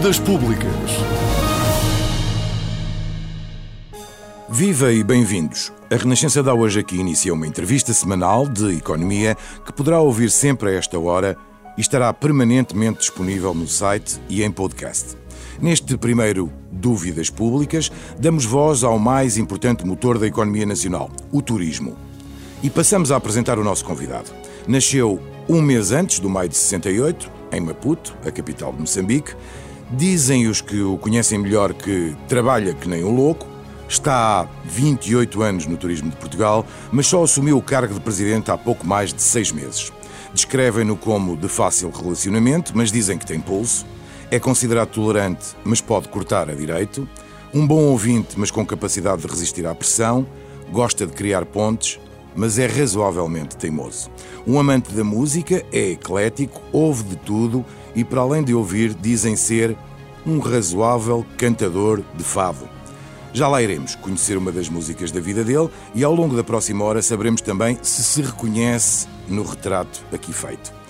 Dúvidas Públicas. Viva e bem-vindos. A Renascença dá hoje aqui inicia uma entrevista semanal de economia que poderá ouvir sempre a esta hora e estará permanentemente disponível no site e em podcast. Neste primeiro Dúvidas Públicas, damos voz ao mais importante motor da economia nacional, o turismo. E passamos a apresentar o nosso convidado. Nasceu um mês antes do maio de 68, em Maputo, a capital de Moçambique. Dizem os que o conhecem melhor que trabalha que nem um louco, está há 28 anos no turismo de Portugal, mas só assumiu o cargo de presidente há pouco mais de seis meses. Descrevem-no como de fácil relacionamento, mas dizem que tem pulso. É considerado tolerante, mas pode cortar a direito. Um bom ouvinte, mas com capacidade de resistir à pressão. Gosta de criar pontes, mas é razoavelmente teimoso. Um amante da música, é eclético, ouve de tudo e, para além de ouvir, dizem ser um razoável cantador de fado. Já lá iremos conhecer uma das músicas da vida dele e ao longo da próxima hora saberemos também se se reconhece no retrato aqui feito.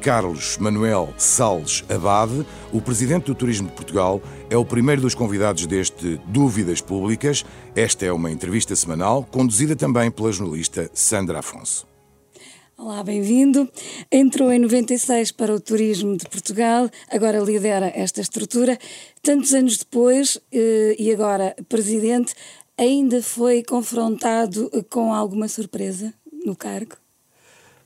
Carlos Manuel Salles Abade, o presidente do Turismo de Portugal, é o primeiro dos convidados deste Dúvidas Públicas. Esta é uma entrevista semanal, conduzida também pela jornalista Sandra Afonso. Olá, bem-vindo. Entrou em 96 para o Turismo de Portugal, agora lidera esta estrutura. Tantos anos depois, eh, e agora presidente, ainda foi confrontado com alguma surpresa no cargo?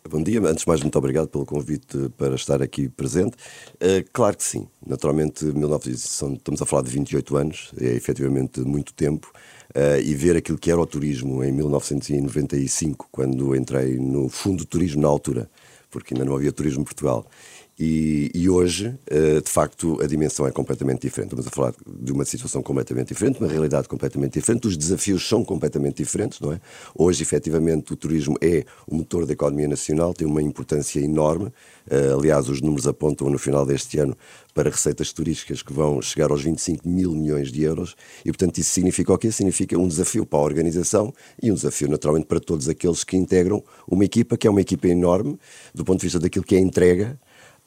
Bom dia, antes de mais, muito obrigado pelo convite para estar aqui presente. Uh, claro que sim, naturalmente, 19, estamos a falar de 28 anos, é efetivamente muito tempo, uh, e ver aquilo que era o turismo em 1995, quando entrei no Fundo Turismo na altura, porque ainda não havia turismo em Portugal, e, e, hoje, uh, de facto, a dimensão é completamente diferente. Estamos a falar de uma situação completamente diferente, uma realidade completamente diferente, os desafios são completamente diferentes, não é? Hoje, efetivamente, o turismo é o motor da economia nacional, tem uma importância enorme. Uh, aliás, os números apontam no final deste ano para receitas turísticas que vão chegar aos 25 mil milhões de euros e, portanto, isso significa o quê? Significa um desafio para a organização e um desafio, naturalmente, para todos aqueles que integram uma equipa que é uma equipa enorme do ponto de vista daquilo que é entrega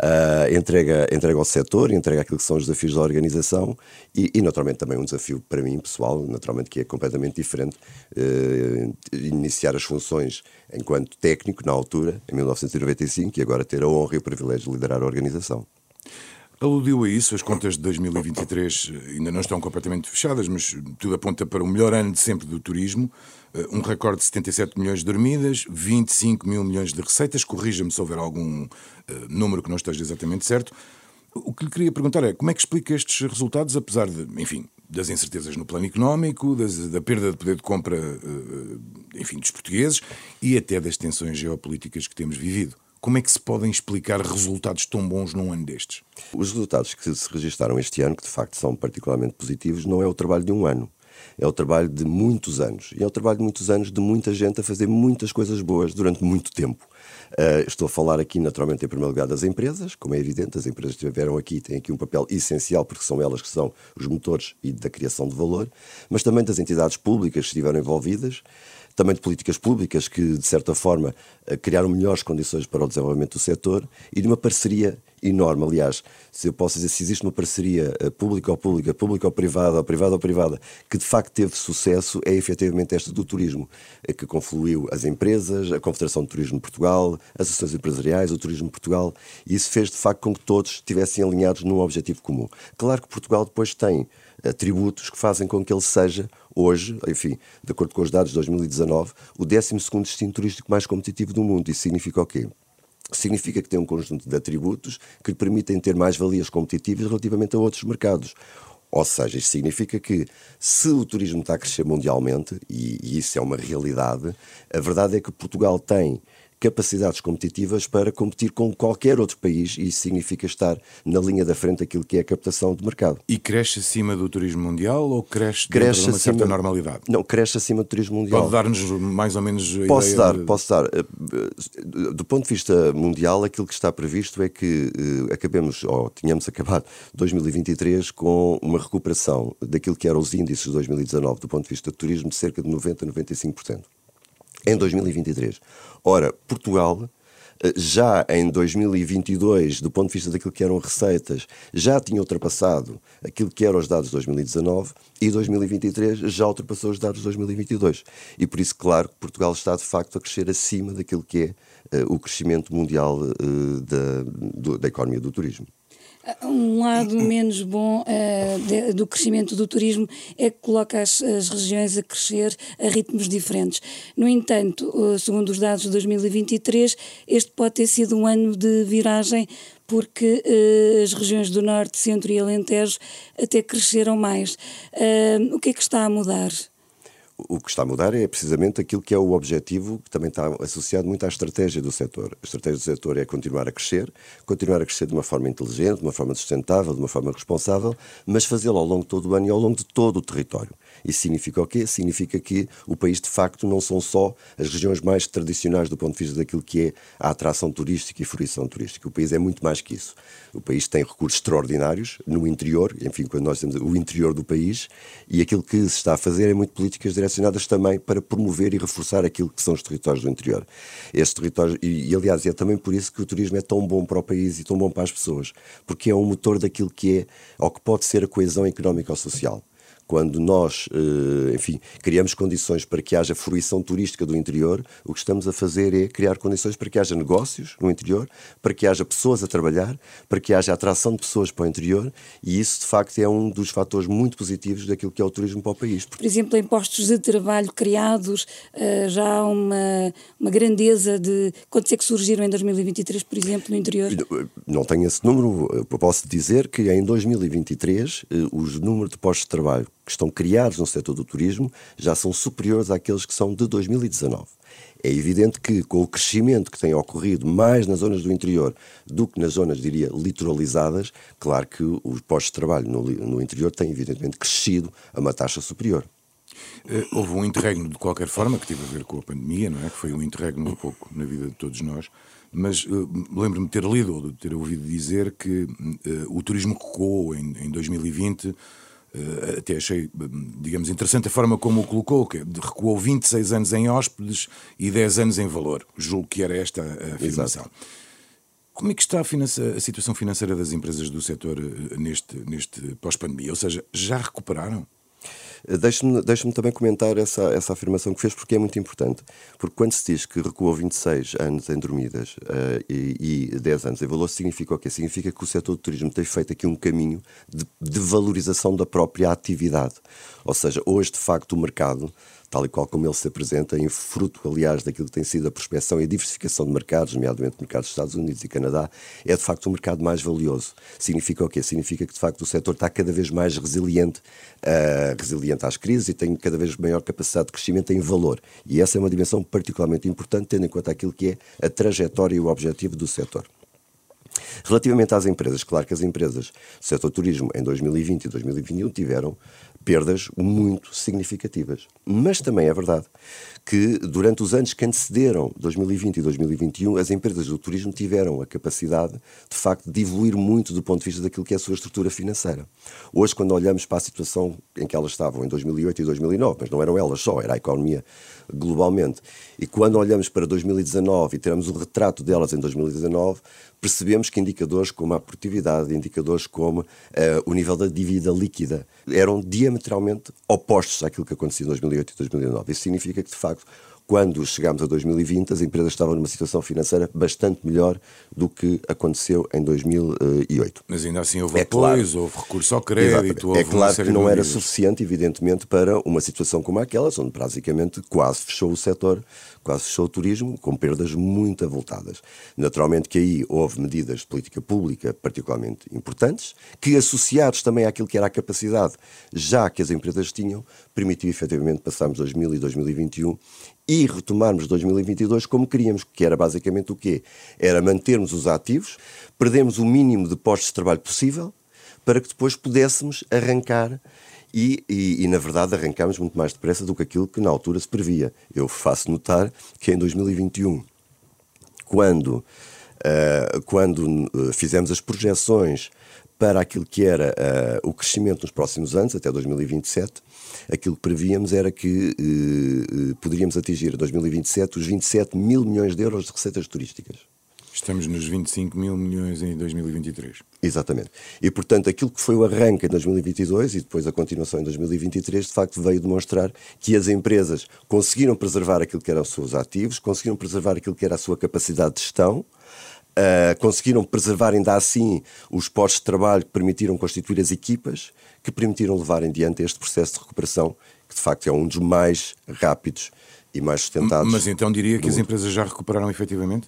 uh, entrega, entrega ao setor, entrega aquilo que são os desafios da organização e, e, naturalmente também um desafio para mim pessoal, naturalmente que é completamente diferente, uh, iniciar as funções enquanto técnico na altura, em 1995, e agora ter a honra e o privilégio de liderar a organização. Aludiu a isso, as contas de 2023 ainda não estão completamente fechadas, mas tudo aponta para o melhor ano de sempre do turismo. Eh, um recorde de 77 milhões de dormidas, 25 mil milhões de receitas. Corrija-me se houver algum uh, número que não esteja exatamente certo. O que lhe queria perguntar é como é que explica estes resultados, apesar de, enfim, das incertezas no plano económico, das, da perda de poder de compra, uh, enfim, dos portugueses e até das tensões geopolíticas que temos vivido. Como é que se podem explicar resultados tão bons num ano destes? Os resultados que se registaram este ano, que de facto são particularmente positivos, não é o trabalho de um ano. É o trabalho de muitos anos. E é o trabalho de muitos anos de muita gente a fazer muitas coisas boas durante muito tempo. Uh, estou a falar aqui, naturalmente, em primeiro lugar das empresas, como é evidente, as empresas que estiveram aqui têm aqui um papel essencial, porque são elas que são os motores e da criação de valor, mas também das entidades públicas que estiveram envolvidas, também de políticas públicas que, de certa forma, eh, criaram melhores condições para o desenvolvimento do setor e de uma parceria enorme. Aliás, se eu posso dizer, se existe uma parceria eh, pública ou pública, pública ou privada, ou privada ou privada, que de facto teve sucesso, é efetivamente esta do turismo, eh, que confluiu as empresas, a Confederação de Turismo de Portugal, as associações empresariais, o Turismo de Portugal, e isso fez de facto com que todos estivessem alinhados num objetivo comum. Claro que Portugal depois tem atributos que fazem com que ele seja, hoje, enfim, de acordo com os dados de 2019, o 12 destino turístico mais competitivo do mundo. Isso significa o quê? significa que tem um conjunto de atributos que lhe permitem ter mais valias competitivas relativamente a outros mercados. Ou seja, isto significa que se o turismo está a crescer mundialmente, e, e isso é uma realidade, a verdade é que Portugal tem capacidades competitivas para competir com qualquer outro país e isso significa estar na linha da frente daquilo que é a captação de mercado. E cresce acima do turismo mundial ou cresce, cresce de uma acima, certa normalidade? Não, cresce acima do turismo mundial. Pode dar-nos mais ou menos a Posso dar, de... posso dar. Eh, eh, do ponto de vista mundial, aquilo que está previsto é que uh, acabemos, ou tínhamos acabado 2023 com uma recuperação daquilo que eram os índices de 2019 do ponto de vista do turismo de cerca de 90 a 95% em 2023. Ora, Portugal eh, já em 2022, do ponto de vista daquilo que eram receitas, já tinha ultrapassado aquilo que eram os dados de 2019 e 2023 já ultrapassou os dados de 2022. E por isso, claro, Portugal está de facto a crescer acima daquilo que é uh, o crescimento mundial uh, da, do, da economia do turismo. Um lado menos bom uh, de, do crescimento do turismo é que coloca as, as, regiões a crescer a ritmos diferentes. No entanto, uh, segundo os dados de 2023, este pode ter sido um ano de viragem porque uh, as regiões do Norte, Centro e Alentejo até cresceram mais. o que é que está a mudar? O que está a mudar é precisamente aquilo que é o objetivo que também está associado muito à estratégia do setor. A estratégia do setor é continuar a crescer, continuar a crescer de uma forma inteligente, de uma forma sustentável, de uma forma responsável, mas fazê-lo ao longo de todo o ano e ao longo de todo o território. Isso significa o quê? Significa que o país, de facto, não são só as regiões mais tradicionais do ponto de vista daquilo que é a atração turística e fruição turística. O país é muito mais que isso. O país tem recursos extraordinários no interior, enfim, quando nós temos o interior do país, e aquilo que se está a fazer é muito políticas direcionadas também para promover e reforçar aquilo que são os territórios do interior. Esses territórios, e, e aliás, é também por isso que o turismo é tão bom para o país e tão bom para as pessoas, porque é um motor daquilo que é, ou que pode ser a coesão económica ou social quando nós, eh, enfim, criamos condições para que haja fruição turística do interior, o que estamos a fazer é criar condições para que haja negócios no interior, para que haja pessoas a trabalhar, para que haja atração de pessoas para o interior e isso, de facto, é um dos fatores muito positivos daquilo que é o turismo para o país. Por exemplo, em postos de trabalho criados, eh, já há uma, uma grandeza de. Quantos é que surgiram em 2023, por exemplo, no interior? Não tenho esse número, posso dizer que em 2023 eh, os números de postos de trabalho que estão criados no setor do turismo já são superiores àqueles que são de 2019. É evidente que, com o crescimento que tem ocorrido mais nas zonas do interior do que nas zonas, diria, litoralizadas, claro que os postos de trabalho no, no interior têm, evidentemente, crescido a uma taxa superior. Uh, houve um interregno de qualquer forma que teve a ver com a pandemia, não é? Que foi um interregno um pouco na vida de todos nós. Mas uh, lembro-me de ter lido ou de ter ouvido dizer que uh, o turismo recuou em, em 2020 Uh, até achei, digamos, interessante a forma como o colocou, que recuou 26 anos em hóspedes e 10 anos em valor. Julgo que era esta a afirmação. Exato. Como é que está a, a, situação financeira das empresas do setor eh, neste, neste pós-pandemia? Ou seja, já recuperaram? Eh, deixe-me deixe também comentar essa, essa afirmação que fez, porque é muito importante. Porque quando se diz que recuou 26 anos em dormidas uh, e, e 10 anos em valor, significa o quê? Significa que o setor do turismo tem feito aqui um caminho de, de valorização da própria atividade. Ou seja, hoje, de facto, o mercado tal e qual como ele se apresenta, em fruto, aliás, daquilo que tem sido a prospecção e a diversificação de mercados, nomeadamente mercados dos Estados Unidos e Canadá, é de facto um mercado mais valioso. Significa o quê? Significa que de facto o setor está cada vez mais resiliente, uh, resiliente às crises e tem cada vez maior capacidade de crescimento em valor. E essa é uma dimensão particularmente importante, tendo em conta aquilo que é a trajetória e o objetivo do setor. Relativamente às empresas, claro que as empresas do setor turismo em 2020 e 2021 tiveram perdas muito significativas. Mas também é verdade que durante os anos que antecederam 2020 e 2021, as empresas do turismo tiveram a capacidade, de facto, de evoluir muito do ponto de vista daquilo que é a sua estrutura financeira. Hoje, quando olhamos para a situação em que elas estavam em 2008 e 2009, mas não eram elas só, era a economia globalmente, e quando olhamos para 2019 e tiramos o retrato delas em 2019, percebemos que indicadores como a produtividade, indicadores como uh, o nível da dívida líquida, eram diametralmente opostos àquilo que acontecia em 2008 e 2009. Isso significa que, de facto, quando chegámos a 2020, as empresas estavam numa situação financeira bastante melhor do que aconteceu em 2008. Mas ainda assim houve é apoios, claro, houve recurso ao crédito, houve É claro que não era suficiente, evidentemente, para uma situação como aquelas, onde praticamente quase fechou o setor, quase fechou o turismo, com perdas muito avultadas. Naturalmente que aí houve medidas de política pública particularmente importantes, que associados também àquilo que era a capacidade, já que as empresas tinham, permitiu efetivamente passarmos 2000 e 2021 e retomarmos 2022 como queríamos, que era basicamente o quê? Era mantermos os ativos, perdemos o mínimo de postos de trabalho possível, para que depois pudéssemos arrancar e, e, e, na verdade arrancámos muito mais depressa do que aquilo que na altura se previa. Eu faço notar que em 2021, quando, uh, quando uh, fizemos as projeções para aquilo que era uh, o crescimento nos próximos anos, até 2027, aquilo que prevíamos era que uh, poderíamos atingir em 2027 os 27 mil milhões de euros de receitas turísticas. Estamos nos 25 mil milhões em 2023. Exatamente. E, portanto, aquilo que foi o arranque em 2022 e depois a continuação em 2023, de facto, veio demonstrar que as empresas conseguiram preservar aquilo que eram os seus ativos, conseguiram preservar aquilo que era a sua capacidade de gestão, Uh, conseguiram preservar ainda assim os postos de trabalho que permitiram constituir as equipas que permitiram levar em diante este processo de recuperação, que de facto é um dos mais rápidos e mais sustentados. Mas então diria que as empresas já recuperaram efetivamente?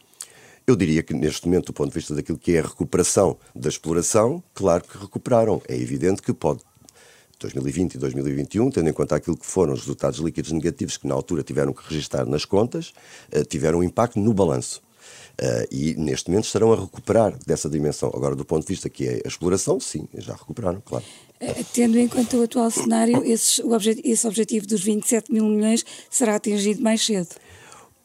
Eu diria que neste momento, do ponto de vista daquilo que é a recuperação da exploração, claro que recuperaram. É evidente que pode 2020 e 2021, tendo em conta aquilo que foram os resultados líquidos negativos que na altura tiveram que registrar nas contas, eh, tiveram um impacto no balanço. Uh, e neste momento estarão a recuperar dessa dimensão. Agora, do ponto de vista que é a exploração, sim, já recuperaram, claro. Uh, tendo em conta o atual cenário, esse, o objet esse objetivo dos 27 mil milhões será atingido mais cedo?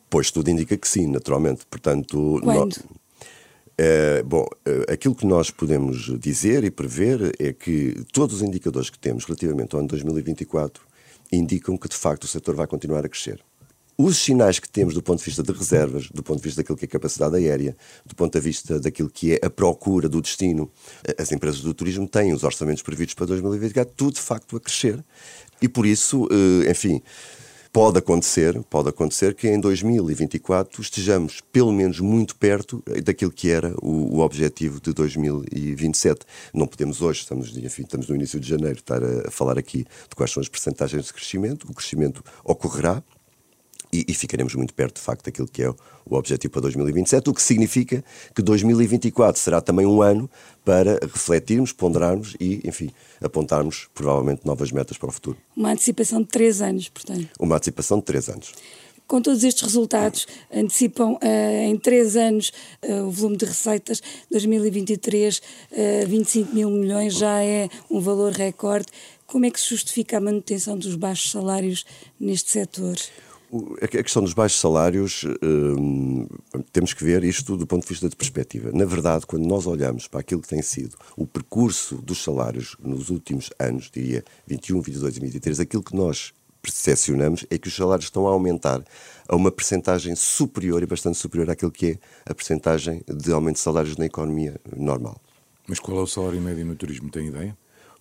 Pois tudo indica que sim, naturalmente. Portanto, Quando? Uh, bom, aquilo que nós podemos dizer e prever é que todos os indicadores que temos relativamente ao ano 2024 indicam que de facto o setor vai continuar a crescer. Os sinais que temos do ponto de vista de reservas, do ponto de vista daquilo que é capacidade aérea, do ponto de vista daquilo que é a procura do destino, as empresas do turismo têm os orçamentos previstos para 2024, tudo de facto a crescer. E por isso, eh, enfim, pode acontecer, pode acontecer que em 2024 estejamos pelo menos muito perto daquilo que era o, o objetivo de 2027. Não podemos hoje, estamos, enfim, estamos no início de janeiro, estar a falar aqui de quais são as percentagens de crescimento. O crescimento ocorrerá, e, e, ficaremos muito perto, de facto, daquilo que é o, o objetivo para 2027, o que significa que 2024 será também um ano para refletirmos, ponderarmos e, enfim, apontarmos provavelmente novas metas para o futuro. Uma antecipação de três anos, portanto. Uma antecipação de três anos. Com todos estes resultados, antecipam uh, em três anos uh, o volume de receitas 2023, uh, 25 mil milhões, já é um valor recorde. Como é que se justifica a manutenção dos baixos salários neste setor? A questão dos baixos salários, hum, temos que ver isto do ponto de vista de perspectiva. Na verdade, quando nós olhamos para aquilo que tem sido o percurso dos salários nos últimos anos, diria 21, 22 e 23, aquilo que nós percepcionamos é que os salários estão a aumentar a uma percentagem superior e bastante superior àquilo que é a percentagem de aumento de salários na economia normal. Mas qual é o salário médio no turismo? Tem ideia?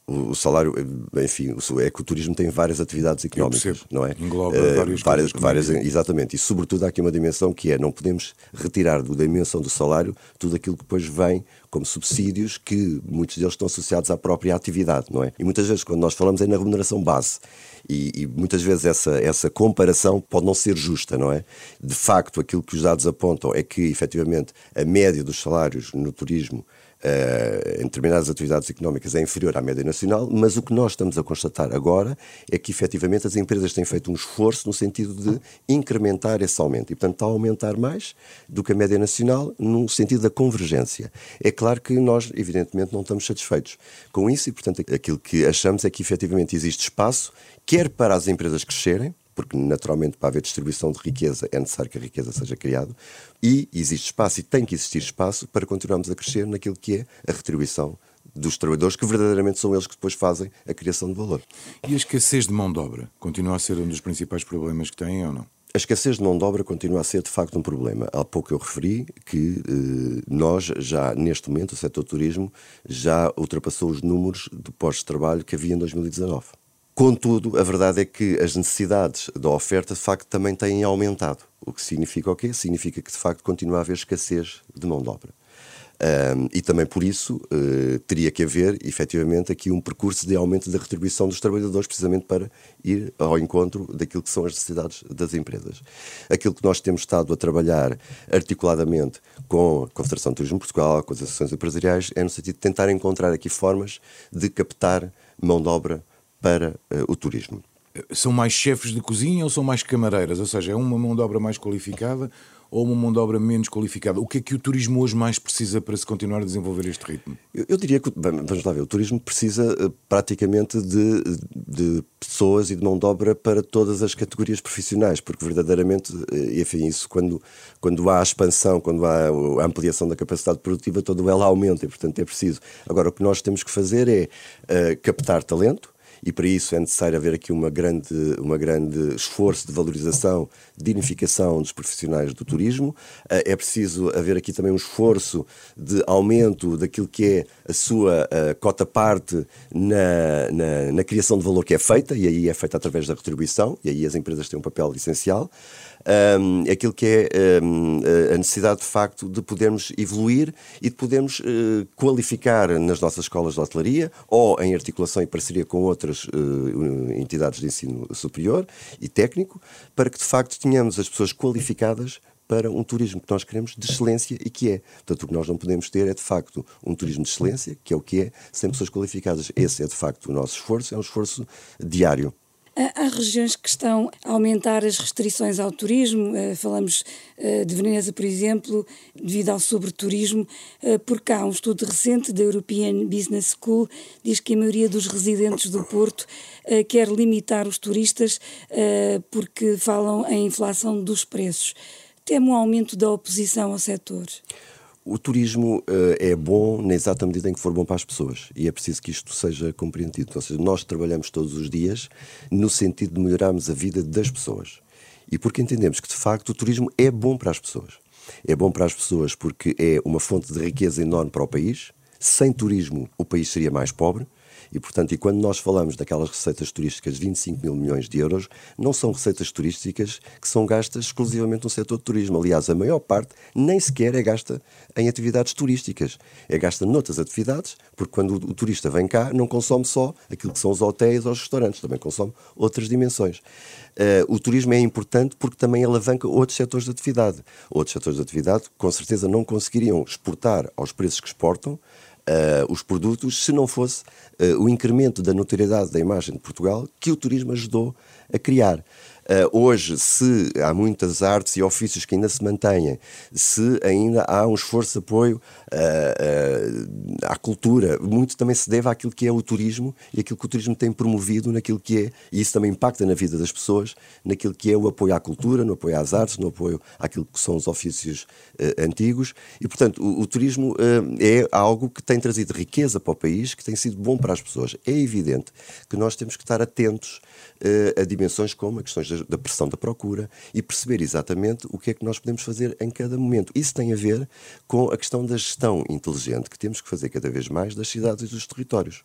O salário, enfim, é que o turismo tem várias atividades económicas, não é? Engloba uh, várias, várias, várias Exatamente, e sobretudo há aqui uma dimensão que é, não podemos retirar da dimensão do salário tudo aquilo que depois vem como subsídios que muitos deles estão associados à própria atividade, não é? E muitas vezes quando nós falamos é na remuneração base e, e muitas vezes essa, essa comparação pode não ser justa, não é? De facto, aquilo que os dados apontam é que efetivamente a média dos salários no turismo uh, em determinadas atividades económicas é inferior à média nacional, mas o que nós estamos a constatar agora é que efetivamente as empresas têm feito um esforço no sentido de incrementar esse aumento e, portanto, está a aumentar mais do que a média nacional no sentido da convergência. É claro que nós, evidentemente, não estamos satisfeitos com isso e, portanto, aquilo que achamos é que efetivamente existe espaço, quer para as empresas crescerem, porque naturalmente para haver distribuição de riqueza é necessário que a riqueza seja criada, e existe espaço e tem que existir espaço para continuarmos a crescer naquilo que é a retribuição dos trabalhadores, que verdadeiramente são eles que depois fazem a criação de valor. E a escassez de mão de obra continua a ser um dos principais problemas que têm ou não? A escassez de mão de obra continua a ser de facto um problema. Há pouco eu referi que eh, nós já, neste momento, o setor turismo já ultrapassou os números de postos de trabalho que havia em 2019. Contudo, a verdade é que as necessidades da oferta, de facto, também têm aumentado. O que significa o quê? Significa que, de facto, continua a haver escassez de mão de obra. Um, e também por isso uh, teria que haver, efetivamente, aqui um percurso de aumento da retribuição dos trabalhadores, precisamente para ir ao encontro daquilo que são as necessidades das empresas. Aquilo que nós temos estado a trabalhar articuladamente com a Confederação de Turismo de Portugal, com as associações empresariais, é no sentido de tentar encontrar aqui formas de captar mão de obra para uh, o turismo. São mais chefes de cozinha ou são mais camareiras? Ou seja, é uma mão de obra mais qualificada ou uma mão de obra menos qualificada? O que é que o turismo hoje mais precisa para se continuar a desenvolver este ritmo? Eu, eu diria que, vamos lá ver, o turismo precisa uh, praticamente de, de, pessoas e de mão de obra para todas as categorias profissionais, porque verdadeiramente, uh, enfim, isso quando, quando há a expansão, quando há a ampliação da capacidade produtiva, todo ela aumenta e, portanto, é preciso. Agora, o que nós temos que fazer é uh, captar talento e para isso é necessário haver aqui uma grande, uma grande esforço de valorização, dignificação dos profissionais do turismo. Uh, é preciso haver aqui também um esforço de aumento daquilo que é a sua uh, cota-parte na, na, na criação de valor que é feita, e aí é feita através da retribuição, e aí as empresas têm um papel essencial um, aquilo que é um, a necessidade de facto de podermos evoluir e de podermos uh, qualificar nas nossas escolas de hotelaria ou em articulação e parceria com outras uh, entidades de ensino superior e técnico, para que de facto tenhamos as pessoas qualificadas para um turismo que nós queremos de excelência e que é. Portanto, o que nós não podemos ter é, de facto, um turismo de excelência, que é o que é, sem pessoas qualificadas. Esse é, de facto, o nosso esforço, é um esforço diário. Há regiões que estão a aumentar as restrições ao turismo, eh, falamos eh, de Veneza, por exemplo, devido ao sobreturismo, eh, porque há um estudo recente da European Business School diz que a maioria dos residentes do Porto quer limitar os turistas porque falam em inflação dos preços. Temo um aumento da oposição ao setor. O turismo uh, é bom na exata medida em que for bom para as pessoas e é preciso que isto seja compreendido. Ou seja, nós trabalhamos todos os dias no sentido de melhorarmos a vida das pessoas e porque entendemos que de facto o turismo é bom para as pessoas. É bom para as pessoas porque é uma fonte de riqueza enorme para o país. Sem turismo, o país seria mais pobre. E, portanto, e quando nós falamos daquelas receitas turísticas de 25 mil milhões de euros, não são receitas turísticas que são gastas exclusivamente no setor do turismo. Aliás, a maior parte nem sequer é gasta em atividades turísticas. É gasta noutras atividades, porque quando o turista vem cá, não consome só aquilo que são os hotéis ou os restaurantes, também consome outras dimensões. Uh, o turismo é importante porque também alavanca outros setores de atividade. Outros setores de atividade, com certeza, não conseguiriam exportar aos preços que exportam, uh, os produtos se não fosse uh, o incremento da notoriedade da imagem de Portugal que o turismo ajudou a criar. Uh, hoje, se há muitas artes e ofícios que ainda se mantêm, se ainda há um esforço de apoio uh, uh, à cultura, muito também se deve àquilo que é o turismo e aquilo que o turismo tem promovido naquilo que é, e isso também impacta na vida das pessoas, naquilo que é o apoio à cultura, no apoio às artes, no apoio àquilo que são os ofícios antigos. E, portanto, o, o turismo é algo que tem trazido riqueza para o país, que tem sido bom para as pessoas. É evidente que nós temos que estar atentos a dimensões como a questões da pressão da procura e perceber exatamente o que é que nós podemos fazer em cada momento. Isso tem a ver com a questão da gestão inteligente que temos que fazer cada vez mais das cidades e dos territórios.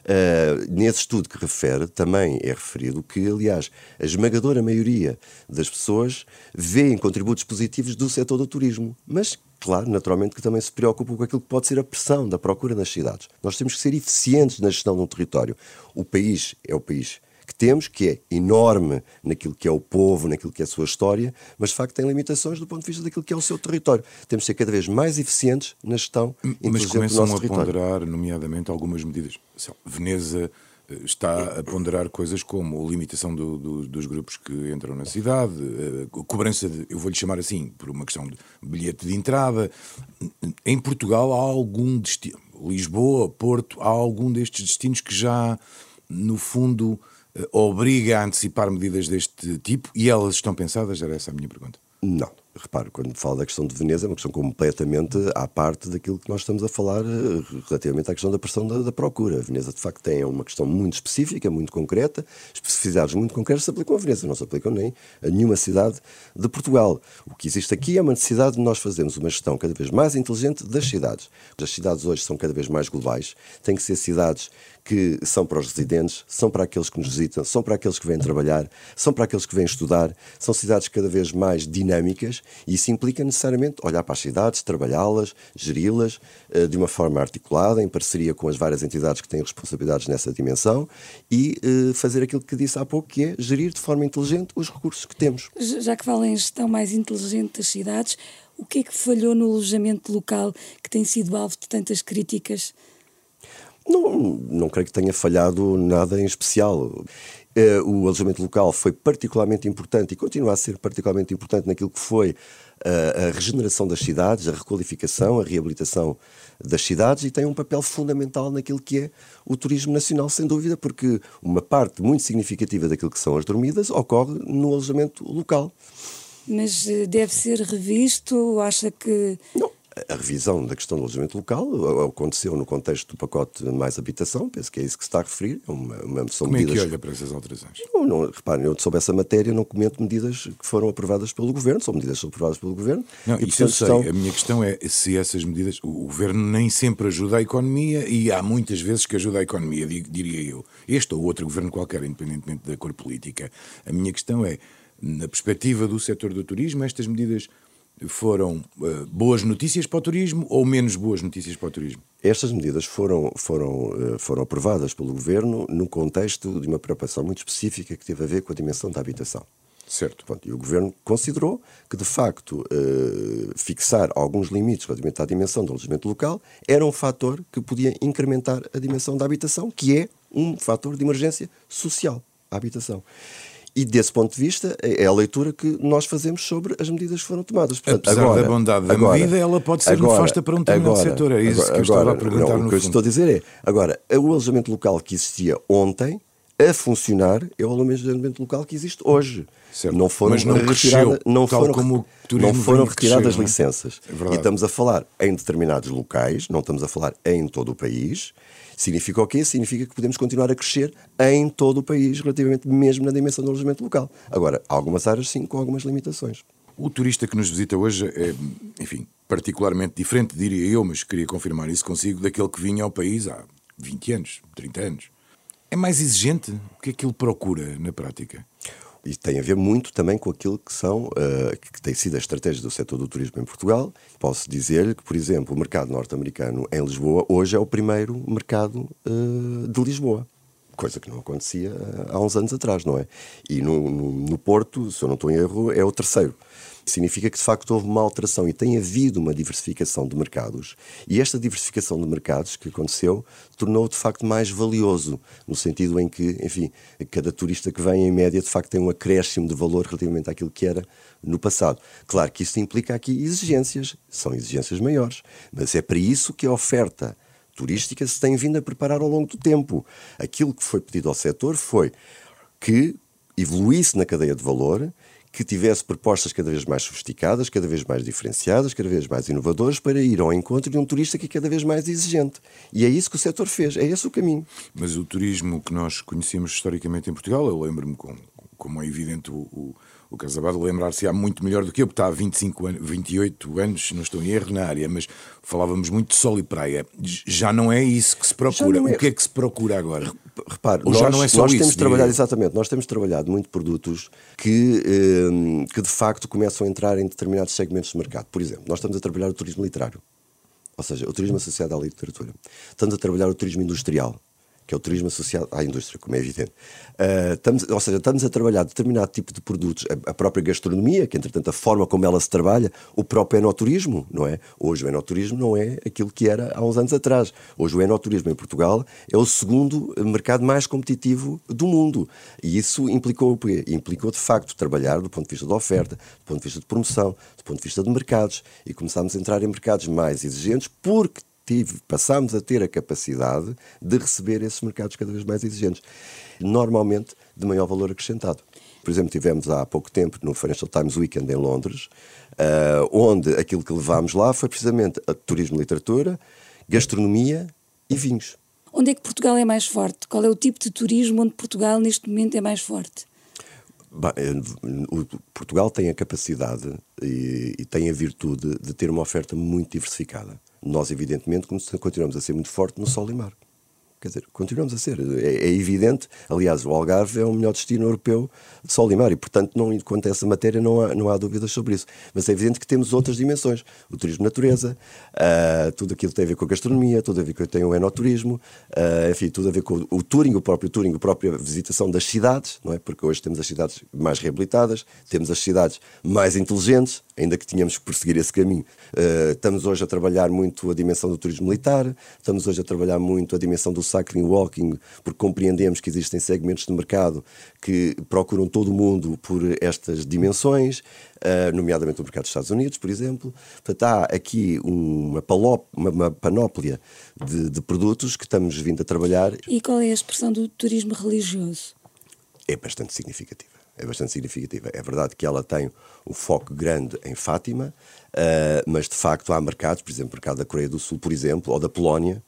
Uh, nesse estudo que refere, também é referido que, aliás, a esmagadora maioria das pessoas vêem contributos positivos do setor do turismo, mas claro, naturalmente, que também se preocupa com aquilo que pode ser a pressão da procura nas cidades. Nós temos que ser eficientes na gestão de um território. O país é o país temos, que é enorme naquilo que é o povo, naquilo que é a sua história, mas de facto tem limitações do ponto de vista daquilo que é o seu território. Temos de ser cada vez mais eficientes na gestão mas começam a ponderar, nomeadamente, algumas medidas. Veneza eh, está a ponderar coisas como a limitação do, do, dos grupos que entram na cidade, a eh, cobrança, de, eu vou-lhe chamar assim, por uma questão de bilhete de entrada. Em Portugal há algum destino, Lisboa, Porto, há algum destes destinos que já, no fundo, obriga a antecipar medidas deste tipo e elas estão pensadas? Era essa a minha pergunta. Não. Repare, quando falo da questão de Veneza, é uma questão completamente à parte daquilo que nós estamos a falar eh, relativamente à questão da pressão da, da procura. A Veneza, de facto, tem uma questão muito específica, muito concreta, especificidades muito concretas se aplicam a Veneza, não se aplicam nem a nenhuma cidade de Portugal. O que existe aqui é uma necessidade de nós fazermos uma gestão cada vez mais inteligente das cidades. As cidades hoje são cada vez mais globais, têm que ser cidades que são para os residentes, são para aqueles que nos visitam, são para aqueles que vêm trabalhar, são para aqueles que vêm estudar, são cidades cada vez mais dinâmicas e isso implica necessariamente olhar para as cidades, trabalhá-las, geri-las uh, de uma forma articulada, em parceria com as várias entidades que têm responsabilidades nessa dimensão e uh, fazer aquilo que disse há pouco, que é gerir de forma inteligente os recursos que temos. Já que fala em gestão mais inteligente das cidades, o que é que falhou no alojamento local que tem sido alvo de tantas críticas? Não, não creio que tenha falhado nada em especial. Eh, o alojamento local foi particularmente importante e continua a ser particularmente importante naquilo que foi a, a regeneração das cidades, a requalificação, a reabilitação das cidades e tem um papel fundamental naquilo que é o turismo nacional, sem dúvida, porque uma parte muito significativa daquilo que são as dormidas ocorre no alojamento local. Mas eh, deve ser revisto? Acha que. Não a revisão da questão do alojamento local aconteceu no contexto do pacote mais habitação, penso que é isso que se está a referir. É uma, uma, são Como medidas... é que olha para essas alterações? Não, não, reparem, eu sobre essa matéria não comento medidas que foram aprovadas pelo Governo, são medidas que são aprovadas pelo Governo. Não, e, isso eu sei. Estão... A minha questão é se essas medidas. O Governo nem sempre ajuda a economia e há muitas vezes que ajuda a economia, diria eu. Este ou outro governo qualquer, independentemente da cor política. A minha questão é, na perspectiva do setor do turismo, estas medidas foram uh, boas notícias para o turismo ou menos boas notícias para o turismo? Estas medidas foram, foram, uh, foram aprovadas pelo Governo no contexto de uma preocupação muito específica que teve a ver com a dimensão da habitação. Certo. Pronto, e o Governo considerou que, de facto, uh, fixar alguns limites relativamente à dimensão do alojamento local era um fator que podia incrementar a dimensão da habitação, que é um fator de emergência social, a habitação. E desse ponto de vista, é a leitura que nós fazemos sobre as medidas que foram tomadas. Portanto, Apesar agora, da bondade da agora, medida, ela pode ser agora, nefasta para um determinado agora, setor. É isso agora, que eu estava a perguntar. Não, o que eu estou a dizer é: agora, o alojamento local que existia ontem a funcionar é o alojamento local que existe hoje. Certo. Não foram Mas não retiradas, não foram, não foram retiradas crescer, licenças. É? e estamos a falar em determinados locais, não estamos a falar em todo o país. Significa o quê? Significa que podemos continuar a crescer em todo o país, relativamente mesmo na dimensão do alojamento local. Agora, algumas áreas sim com algumas limitações. O turista que nos visita hoje é, enfim, particularmente diferente, diria eu, mas queria confirmar isso consigo, daquele que vinha ao país há 20 anos, 30 anos. É mais exigente? O que é que ele procura na prática? E tem a ver muito também com aquilo que são uh, que tem sido a estratégia do setor do turismo em Portugal. Posso dizer que, por exemplo, o mercado norte-americano em Lisboa hoje é o primeiro mercado uh, de Lisboa. Coisa que não acontecia eh, há uns anos atrás, não é? E no, no, no Porto, se eu não estou em erro, é o terceiro significa que de facto houve uma alteração e tem havido uma diversificação de mercados. E esta diversificação de mercados que aconteceu tornou de facto mais valioso, no sentido em que, enfim, cada turista que vem em média de facto tem um acréscimo de valor relativamente àquilo que era no passado. Claro que isso implica aqui exigências, são exigências maiores, mas é para isso que a oferta turística se tem vindo a preparar ao longo do tempo. Aquilo que foi pedido ao setor foi que evoluísse na cadeia de valor que tivesse propostas cada vez mais sofisticadas, cada vez mais diferenciadas, cada vez mais inovadoras, para ir ao encontro de um turista que é cada vez mais exigente. E é isso que o setor fez, é esse o caminho. Mas o turismo que nós conhecemos historicamente em Portugal, eu lembro-me, como, como é evidente, o, o o Casabado lembrar-se há muito melhor do que eu, porque está há 25 anos, 28 anos, se não estou em erro, na área, mas falávamos muito de sol e praia. Já não é isso que se procura. É... O que é que se procura agora? Repare, Ou nós, já não é só nós isso, temos trabalhado, exatamente, nós temos trabalhado muito produtos que, eh, que de facto começam a entrar em determinados segmentos de mercado. Por exemplo, nós estamos a trabalhar o turismo literário, ou seja, o turismo associado à literatura. Estamos a trabalhar o turismo industrial que é o turismo associado à indústria, como é evidente. Uh, estamos, ou seja, estamos a trabalhar determinado tipo de produtos, a, a, própria gastronomia, que entretanto a forma como ela se trabalha, o próprio enoturismo, não é? Hoje o enoturismo não é aquilo que era há uns anos atrás. Hoje o enoturismo em Portugal é o segundo mercado mais competitivo do mundo. E isso implicou o quê? Implicou de facto trabalhar do ponto de vista da oferta, do ponto de vista de promoção, do ponto de vista de mercados. E começámos a entrar em mercados mais exigentes porque tive, passámos a ter a capacidade de receber esses mercados cada vez mais exigentes, normalmente de maior valor acrescentado. Por exemplo, tivemos há pouco tempo no Financial Times Weekend em Londres, uh, onde aquilo que levámos lá foi precisamente turismo e literatura, gastronomia e vinhos. Onde é que Portugal é mais forte? Qual é o tipo de turismo onde Portugal neste momento é mais forte? Bem, eh, Portugal tem a capacidade e, e tem a virtude de ter uma oferta muito diversificada. Nós, evidentemente, continuamos a ser muito forte no sol e mar. Quer dizer, continuamos a ser. É, é, evidente. Aliás, o Algarve é o melhor destino europeu de sol e mar e, portanto, não, quanto a essa matéria, não há, não há dúvidas sobre isso. Mas é evidente que temos outras dimensões. O turismo natureza, uh, tudo aquilo que tem a ver com a gastronomia, tudo a ver com tem o enoturismo, uh, enfim, tudo a ver com o, o touring, o próprio touring, a própria visitação das cidades, não é? Porque hoje temos as cidades mais reabilitadas, temos as cidades mais inteligentes, ainda que tínhamos que perseguir esse caminho. Uh, estamos hoje a trabalhar muito a dimensão do turismo militar, estamos hoje a trabalhar muito a dimensão do cycling walking, porque compreendemos que existem segmentos de mercado que procuram todo o mundo por estas dimensões, uh, nomeadamente o mercado dos Estados Unidos, por exemplo. Portanto, há aqui uma, palop, uma, uma panóplia de, de produtos que estamos vindo a trabalhar. E qual é a expressão do turismo religioso? É bastante significativa É bastante significativa. É verdade que ela tem um foco grande em Fátima, uh, mas de facto há mercados, por exemplo, o mercado da Coreia do Sul, por exemplo, ou da Polónia,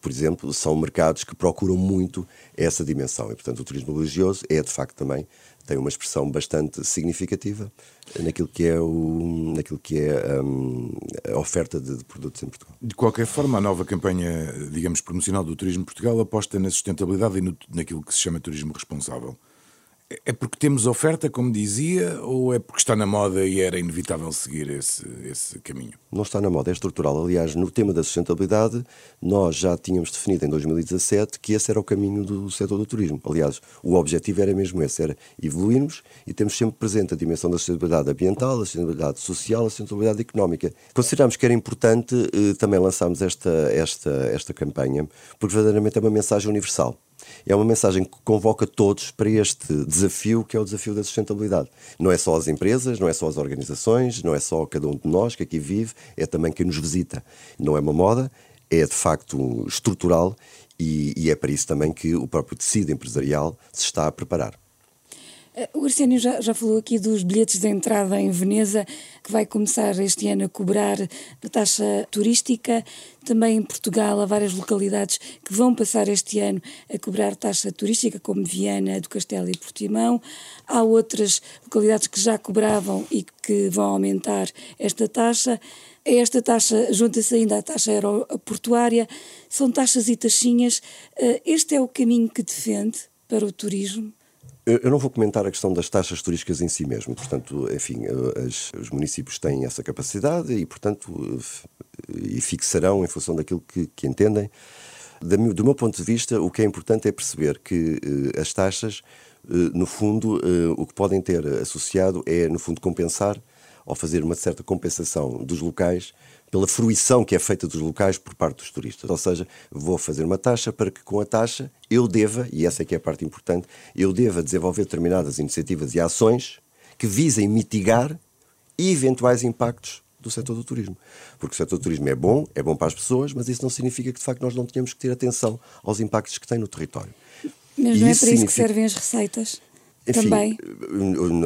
por exemplo, são mercados que procuram muito essa dimensão. E, portanto, o turismo religioso é, de facto, também tem uma expressão bastante significativa naquilo que é, o, naquilo que é um, a oferta de, de, produtos em Portugal. De qualquer forma, a nova campanha, digamos, promocional do Turismo Portugal aposta na sustentabilidade e no, naquilo que se chama turismo responsável. É porque temos oferta, como dizia, ou é porque está na moda e era inevitável seguir esse, esse caminho? Não está na moda, é estrutural. Aliás, no tema da sustentabilidade, nós já tínhamos definido em 2017 que esse era o caminho do setor do turismo. Aliás, o objetivo era mesmo esse, era evoluirmos e temos sempre presente a dimensão da sustentabilidade ambiental, a sustentabilidade social, a sustentabilidade económica. Consideramos que era importante eh, também lançarmos esta, esta, esta campanha, porque verdadeiramente é uma mensagem universal é uma mensagem que convoca todos para este desafio que é o desafio da sustentabilidade. Não é só as empresas, não é só as organizações, não é só cada um de nós que aqui vive, é também quem nos visita. Não é uma moda, é de facto estrutural e, e é para isso também que o próprio tecido empresarial se está a preparar. O Arsénio já, já falou aqui dos bilhetes de entrada em Veneza, que vai começar este ano a cobrar a taxa turística. Também em Portugal há várias localidades que vão passar este ano a cobrar taxa turística, como Viana do Castelo e Portimão. Há outras localidades que já cobravam e que vão aumentar esta taxa. Esta taxa junta-se ainda a taxa aeroportuária. São taxas e taxinhas. Eh, este é o caminho que defende para o turismo? Eu não vou comentar a questão das taxas turísticas em si mesmo. Portanto, enfim, eh, as, os municípios têm essa capacidade e, portanto, e fixarão em função daquilo que, que entendem. Do meu ponto de vista, o que é importante é perceber que uh, as taxas, no fundo, o que podem ter associado é, no fundo, compensar ou fazer uma certa compensação dos locais pela fruição que é feita dos locais por parte dos turistas. Ou seja, vou fazer uma taxa para que com a taxa eu deva, e essa é que é a parte importante, eu deva desenvolver determinadas iniciativas e ações que visem mitigar eventuais impactos do setor do turismo. Porque o setor do turismo é bom, é bom para as pessoas, mas isso não significa que de facto nós não tenhamos que ter atenção aos impactos que tem no território. Mas não é para isso significa... que servem as receitas? Enfim, Também.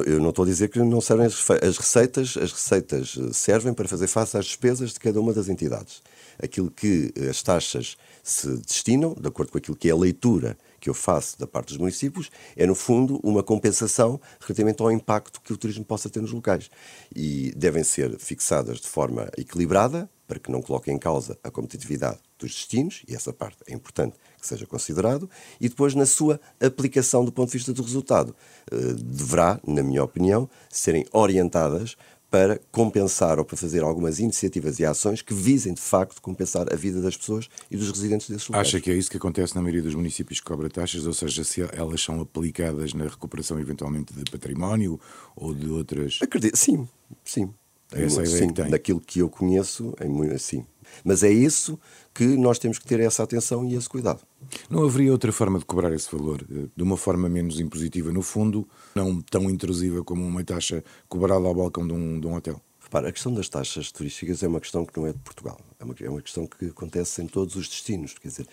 eu não estou a dizer que não servem as receitas, as receitas servem para fazer face às despesas de cada uma das entidades. Aquilo que as taxas se destinam, de acordo com aquilo que é a leitura que eu faço da parte dos municípios, é no fundo uma compensação relativamente ao impacto que o turismo possa ter nos locais. E devem ser fixadas de forma equilibrada, para que não coloquem em causa a competitividade dos destinos, e essa parte é importante que seja considerado, e depois na sua aplicação do ponto de vista do resultado. Eh, deverá, na minha opinião, serem orientadas para compensar ou para fazer algumas iniciativas e ações que visem, de facto, compensar a vida das pessoas e dos residentes desses lugares. Acha que é isso que acontece na maioria dos municípios que cobra taxas, ou seja, se elas são aplicadas na recuperação eventualmente de património ou de outras... Acredito, sim, sim. Essa é a ideia sim, que tem. Daquilo que eu conheço, é muito assim. Mas é isso que nós temos que ter essa atenção e esse cuidado. Não haveria outra forma de cobrar esse valor? Eh, de uma forma menos impositiva, no fundo, não tão intrusiva como uma taxa cobrada ao balcão de um, de um hotel? Repara, a questão das taxas turísticas é uma questão que não é de Portugal. É uma, é uma questão que acontece em todos os destinos. Quer dizer,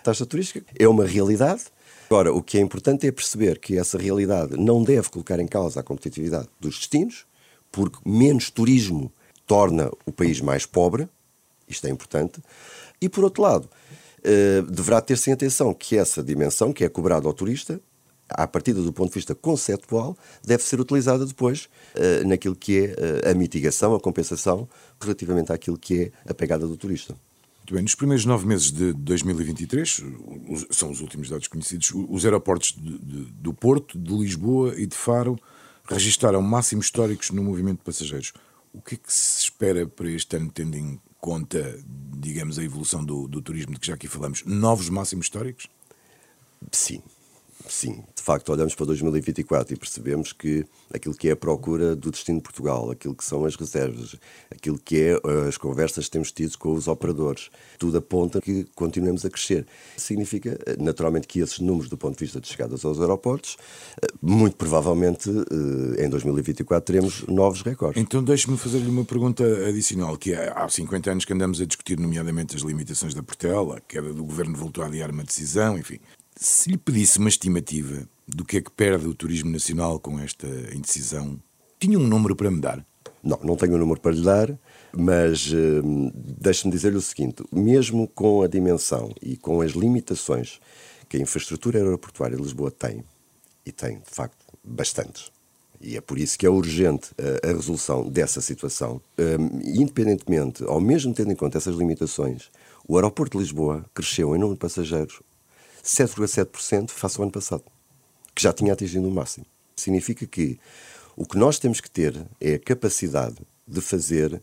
a taxa turística é uma realidade. Agora, o que é importante é perceber que essa realidade não deve colocar em causa a competitividade dos destinos, porque menos turismo torna o país mais pobre, isto é importante, e por outro lado, eh, deverá ter-se em atenção que essa dimensão, que é cobrada ao turista, a partir do ponto de vista conceptual, deve ser utilizada depois eh, naquilo que é eh, a mitigação, a compensação, relativamente àquilo que é a pegada do turista. Muito bem, nos primeiros nove meses de 2023, são os últimos dados conhecidos, os aeroportos do Porto, de Lisboa e de Faro registaram máximos históricos no movimento de passageiros. O que é que se espera para este ano, tendo em conta, digamos, a evolução do, do turismo de que já aqui falamos? Novos máximos históricos? Sim, sim, de facto, olhamos para 2024 e percebemos que aquilo que é a procura do destino de Portugal, aquilo que são as reservas, aquilo que é eh, as conversas que temos tido com os operadores, tudo aponta que continuemos a crescer. Significa, eh, naturalmente, que esses números, do ponto de vista de chegadas aos aeroportos, eh, muito provavelmente em 2024 teremos novos recordes. Então, deixe-me fazer-lhe uma pergunta adicional, que é, há 50 anos que andamos a discutir, nomeadamente, as limitações da Portela, a queda do governo voltou a adiar uma decisão, enfim. Se lhe pedisse uma estimativa, do que é que perde o turismo nacional com esta indecisão? Tinha um número para me dar? Não, não tenho um número para lhe dar, mas uh, deixe-me dizer-lhe o seguinte: mesmo com a dimensão e com as limitações que a infraestrutura aeroportuária de Lisboa tem, e tem, de facto, bastantes, e é por isso que é urgente a, a resolução dessa situação, um, independentemente, ou mesmo tendo em conta essas limitações, o aeroporto de Lisboa cresceu em número de passageiros 7,7% face ao ano passado, que já tinha atingido o máximo. Significa que o que nós temos que ter é a capacidade de fazer uh,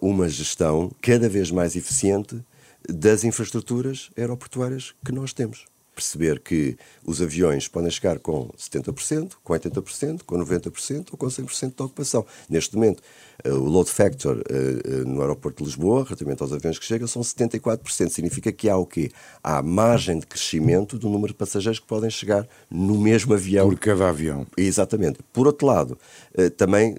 uma gestão cada vez mais eficiente das infraestruturas aeroportuárias que nós temos perceber que os aviões podem chegar com 70%, com 80%, com 90% ou com 100% de ocupação. Neste momento, eh, o load factor eh, no aeroporto de Lisboa, relativamente aos aviões que chegam, são 74%. Significa que há o quê? Há margem de crescimento do número de passageiros que podem chegar no mesmo avião. Por cada avião. Exatamente. Por outro lado, também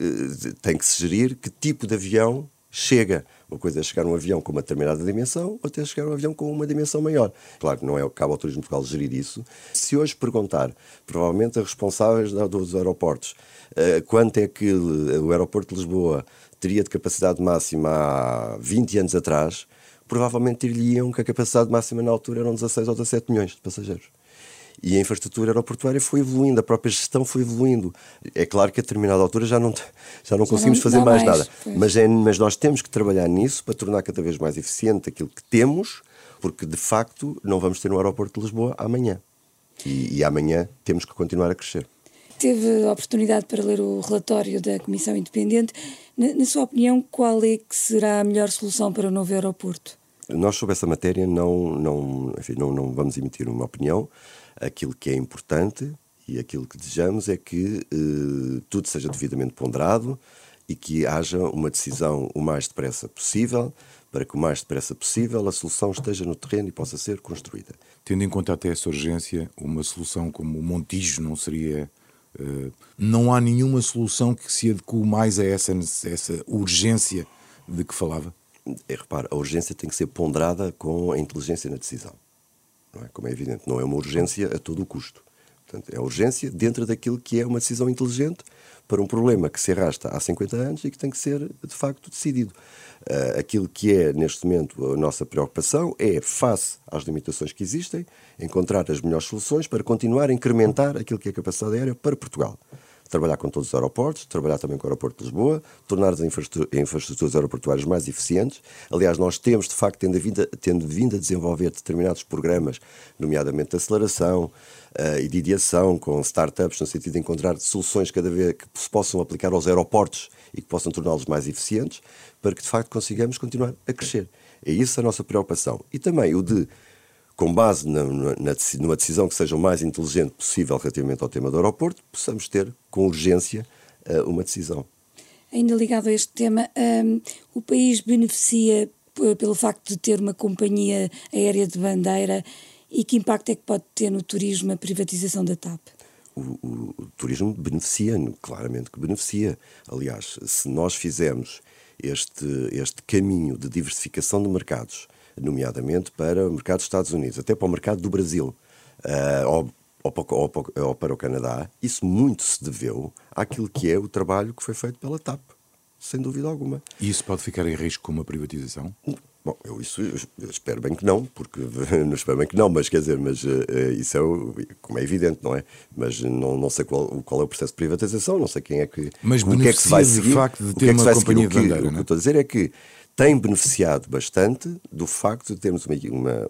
tem que se gerir que tipo de avião chega. Uma coisa é chegar um avião com uma determinada dimensão, outra é chegar um avião com uma dimensão maior. Claro que não é o Cabo ao Turismo Portugal gerir isso. Se hoje perguntar, provavelmente a responsáveis dos aeroportos, uh, quanto é que o aeroporto de Lisboa teria de capacidade máxima há 20 anos atrás, provavelmente diriam que a capacidade máxima na altura eram 16 ou 17 milhões de passageiros. E a infraestrutura aeroportuária foi evoluindo, a própria gestão foi evoluindo. É claro que a determinada altura já não, já não conseguimos fazer mais, nada. Mas, é, mas nós temos que trabalhar nisso para tornar cada vez mais eficiente aquilo que temos, porque de facto não vamos ter um aeroporto de Lisboa amanhã. E, e amanhã temos que continuar a crescer. Teve a oportunidade para ler o relatório da Comissão Independente. Na, na sua opinião, qual é que será a melhor solução para o novo aeroporto? Nós, sobre essa matéria, não, não, enfim, não, não vamos emitir uma opinião. Aquilo que é importante e aquilo que desejamos é que eh, tudo seja devidamente ponderado e que haja uma decisão o mais depressa possível, para que o mais depressa possível a solução esteja no terreno e possa ser construída. Tendo em conta até essa urgência, uma solução como o Montijo não seria. Uh, não há nenhuma solução que se adeque mais a essa, essa urgência de que falava? É, repara, a urgência tem que ser ponderada com a inteligência na decisão é? como é evidente, não é uma urgência a todo o custo. Portanto, é urgência dentro daquilo que é uma decisão inteligente para um problema que se arrasta há 50 anos e que tem que ser, de facto, decidido. Uh, aquilo que é, neste momento, a nossa preocupação é, face às limitações que existem, encontrar as melhores soluções para continuar a incrementar aquilo que é a capacidade aérea para Portugal trabalhar com todos os aeroportos, trabalhar também com o aeroporto de Lisboa, tornar as infraestruturas aeroportuárias mais eficientes. Aliás, nós temos, de facto, tendo vindo, tendo vindo a desenvolver determinados programas, nomeadamente de aceleração uh, e de ideação, com startups, no sentido de encontrar soluções cada vez que se possam aplicar aos aeroportos e que possam torná-los mais eficientes, para que, de facto, consigamos continuar a crescer. É isso a nossa preocupação. E também o de com base na, na, numa decisão que seja o mais inteligente possível relativamente ao tema do aeroporto, possamos ter com urgência uh, uma decisão. Ainda ligado a este tema, um, o país beneficia pelo facto de ter uma companhia aérea de bandeira e que impacto é que pode ter no turismo a privatização da TAP? O, o, o turismo beneficia, claramente que beneficia. Aliás, se nós fizermos este, este caminho de diversificação de mercados, nomeadamente para o mercado dos Estados Unidos, até para o mercado do Brasil, uh, ou, ou, para, ou, para o Canadá, isso muito se deveu àquilo que é o trabalho que foi feito pela TAP, sem dúvida alguma. E isso pode ficar em risco com uma privatização? Bom, eu isso eu espero bem que não, porque não espero bem que não, mas quer dizer, mas uh, isso é o, como é evidente, não é? Mas não, não sei qual, qual é o processo de privatização, não sei quem é que. Mas o que é que se vai seguir, de facto de ter é uma companhia de bandeira, o que, o que eu estou a dizer é que tem beneficiado bastante do facto de termos uma,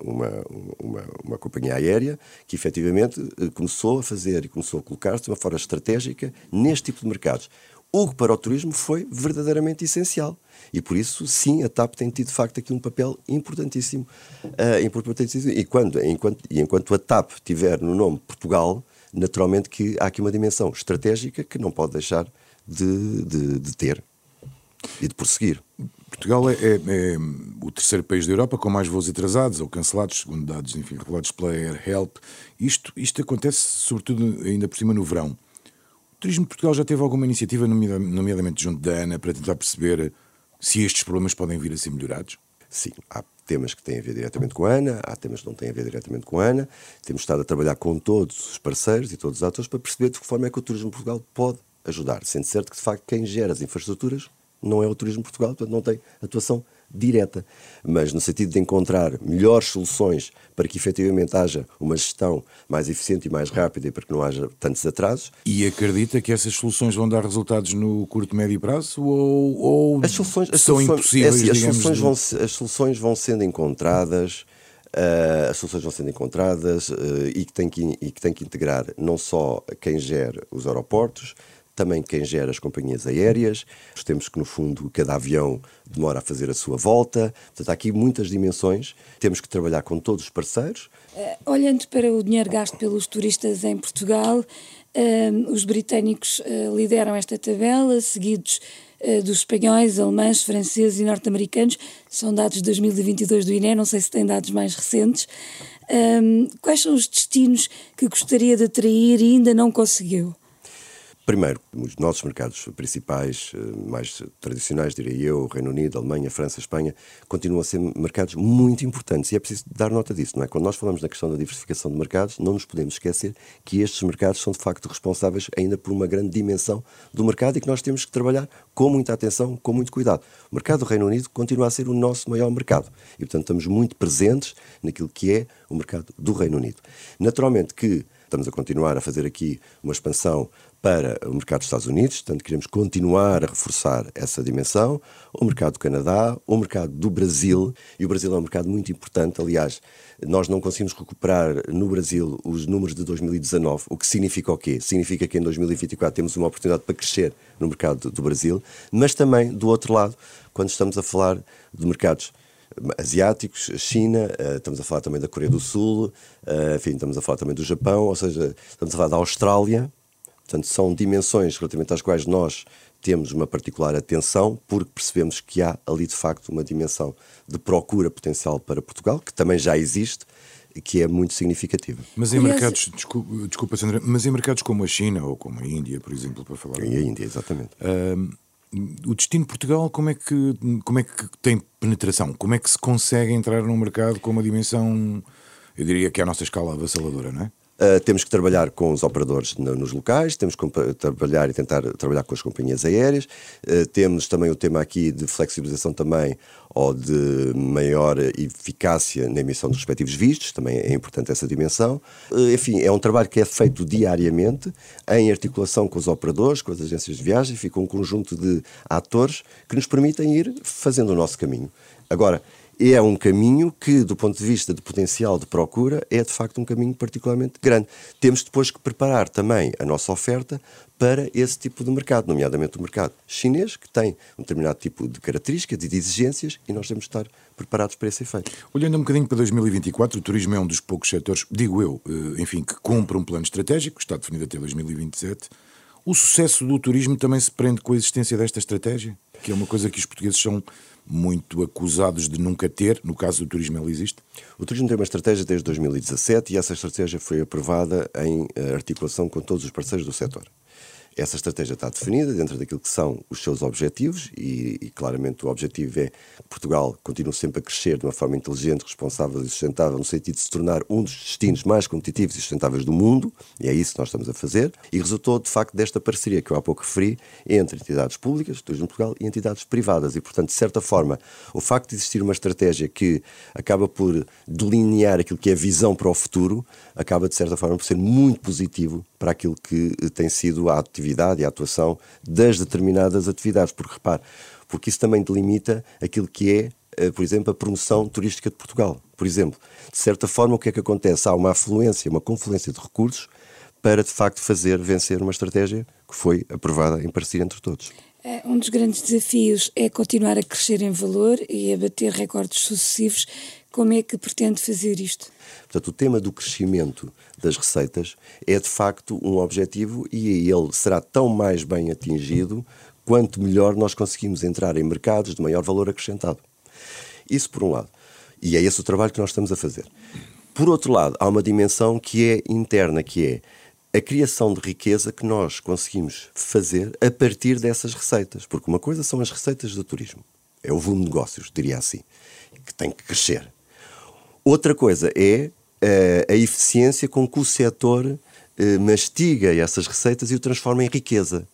uma, uma, uma, companhia aérea que efetivamente eh, começou a fazer e começou a colocar-se de uma forma estratégica neste tipo de mercados. O que para o turismo foi verdadeiramente essencial. E por isso, sim, a TAP tem tido de facto aqui um papel importantíssimo. Uh, importantíssimo. E, quando, enquanto, e enquanto a TAP tiver no nome Portugal, naturalmente que há aqui uma dimensão estratégica que não pode deixar de, de, de ter e de prosseguir. Portugal é, é, é, o terceiro país da Europa com mais voos atrasados ou cancelados, segundo dados enfim, revelados pela AirHelp. Isto, isto acontece sobretudo ainda por cima no verão. O Turismo de Portugal já teve alguma iniciativa, nomeadamente junto da ANA, para tentar perceber se estes problemas podem vir a ser melhorados? Sim, há temas que têm a ver diretamente com a ANA, há temas que não têm a ver diretamente com a ANA. Temos estado a trabalhar com todos os parceiros e todos os atores para perceber de que forma é que o Turismo Portugal pode ajudar, sendo certo que, de facto, quem gera as infraestruturas não é o Turismo Portugal, portanto, não tem atuação direta, mas no sentido de encontrar melhores soluções para que efetivamente haja uma gestão mais eficiente e mais rápida e para que não haja tantos atrasos. E acredita que essas soluções vão dar resultados no curto, médio prazo ou, ou as soluções, as são soluções, impossíveis? É assim, as, soluções de... vão, as soluções vão sendo encontradas. Uh, as soluções vão sendo encontradas uh, e, que tem que, e que tem que integrar não só quem gera os aeroportos, também quem gera as companhias aéreas. Temos que, no fundo, cada avião demora a fazer a sua volta. Portanto, há aqui muitas dimensões. Temos que trabalhar com todos os parceiros. Uh, olhando para o dinheiro gasto pelos turistas em Portugal, uh, os britânicos uh, lideram esta tabela, seguidos dos espanhóis, alemães, franceses e norte-americanos. São dados de 2022 do INE, não sei se têm dados mais recentes. quais são os destinos que gostaria de atrair e ainda não conseguiu? Primeiro, os nossos mercados principais, eh, mais tradicionais, diria eu, Reino Unido, Alemanha, França, Espanha, continuam a ser mercados muito importantes e é preciso dar nota disso, não é? Quando nós falamos na questão da diversificação de mercados, não nos podemos esquecer que estes mercados são de facto responsáveis ainda por uma grande dimensão do mercado e que nós temos que trabalhar com muita atenção, com muito cuidado. O mercado do Reino Unido continua a ser o nosso maior mercado e, portanto, estamos muito presentes naquilo que é o mercado do Reino Unido. Naturalmente que Estamos a continuar a fazer aqui uma expansão para o mercado dos Estados Unidos, portanto, queremos continuar a reforçar essa dimensão. O mercado do Canadá, o mercado do Brasil, e o Brasil é um mercado muito importante. Aliás, nós não conseguimos recuperar no Brasil os números de 2019, o que significa o quê? Significa que em 2024 temos uma oportunidade para crescer no mercado do Brasil, mas também, do outro lado, quando estamos a falar de mercados asiáticos, China, uh, estamos a falar também da Coreia do Sul, uh, enfim, estamos a falar também do Japão, ou seja, estamos a falar da Austrália. Portanto, são dimensões relativamente às quais nós temos uma particular atenção, porque percebemos que há ali de facto uma dimensão de procura potencial para Portugal, que também já existe, e que é muito significativa. Mas em mercados, desculpa, desculpa Sandra, mas em mercados como a China ou como a Índia, por exemplo, para falar. E a Índia, exatamente. Uh, o destino de Portugal, como é, que, como é que tem penetração? Como é que se consegue entrar num mercado com uma dimensão, eu diria que a nossa escala avassaladora, não é? Uh, temos que trabalhar com os operadores no, nos locais, temos que trabalhar e tentar trabalhar com as companhias aéreas. Uh, temos também o tema aqui de flexibilização também ou de maior eficácia na emissão dos respectivos vistos, também é importante essa dimensão. Uh, enfim, é um trabalho que é feito diariamente em articulação com os operadores, com as agências de viagem, fica um conjunto de atores que nos permitem ir fazendo o nosso caminho. Agora, é um caminho que, do ponto de vista de potencial de procura, é de facto um caminho particularmente grande. Temos depois que preparar também a nossa oferta para esse tipo de mercado, nomeadamente o mercado chinês, que tem um determinado tipo de características e de exigências, e nós temos de estar preparados para esse efeito. Olhando um bocadinho para 2024, o turismo é um dos poucos setores, digo eu, eh, enfim, que cumpre um plano estratégico, que está definido até 2027. O sucesso do turismo também se prende com a existência desta estratégia, que é uma coisa que os portugueses são muito acusados de nunca ter, no caso do turismo ele existe? O turismo tem uma estratégia desde 2017 e essa estratégia foi aprovada em eh, articulação com todos os parceiros do setor. Essa estratégia está definida dentro daquilo que são os seus objetivos e, e, claramente o objetivo é que Portugal continue sempre a crescer de uma forma inteligente, responsável e sustentável no sentido de se tornar um dos destinos mais competitivos e sustentáveis do mundo e é isso que nós estamos a fazer e resultou de facto desta parceria que eu há pouco referi entre entidades públicas, Turismo Portugal e entidades privadas. E portanto de certa forma o facto de existir uma estratégia que acaba por delinear aquilo que é visão para o futuro acaba de certa forma por ser muito positivo para aquilo que tem sido a atividade e a atuação das determinadas atividades. Porque, repare, porque isso também delimita aquilo que é, eh, por exemplo, a promoção turística de Portugal. Por exemplo, de certa forma, o que é que acontece? Há uma afluência, uma confluência de recursos para, de facto, fazer vencer uma estratégia que foi aprovada em parceria entre todos. É, um dos grandes desafios é continuar a crescer em valor e a bater recordes sucessivos. Como é que pretende fazer isto? Portanto, o tema do crescimento das receitas é de facto um objetivo e ele será tão mais bem atingido quanto melhor nós conseguimos entrar em mercados de maior valor acrescentado. Isso por um lado. E é esse o trabalho que nós estamos a fazer. Por outro lado, há uma dimensão que é interna, que é a criação de riqueza que nós conseguimos fazer a partir dessas receitas. Porque uma coisa são as receitas do turismo, é o volume de negócios, diria assim. que tem que crescer. Outra coisa é uh, a eficiência com que o setor uh, mastiga essas receitas e o transforma em riqueza.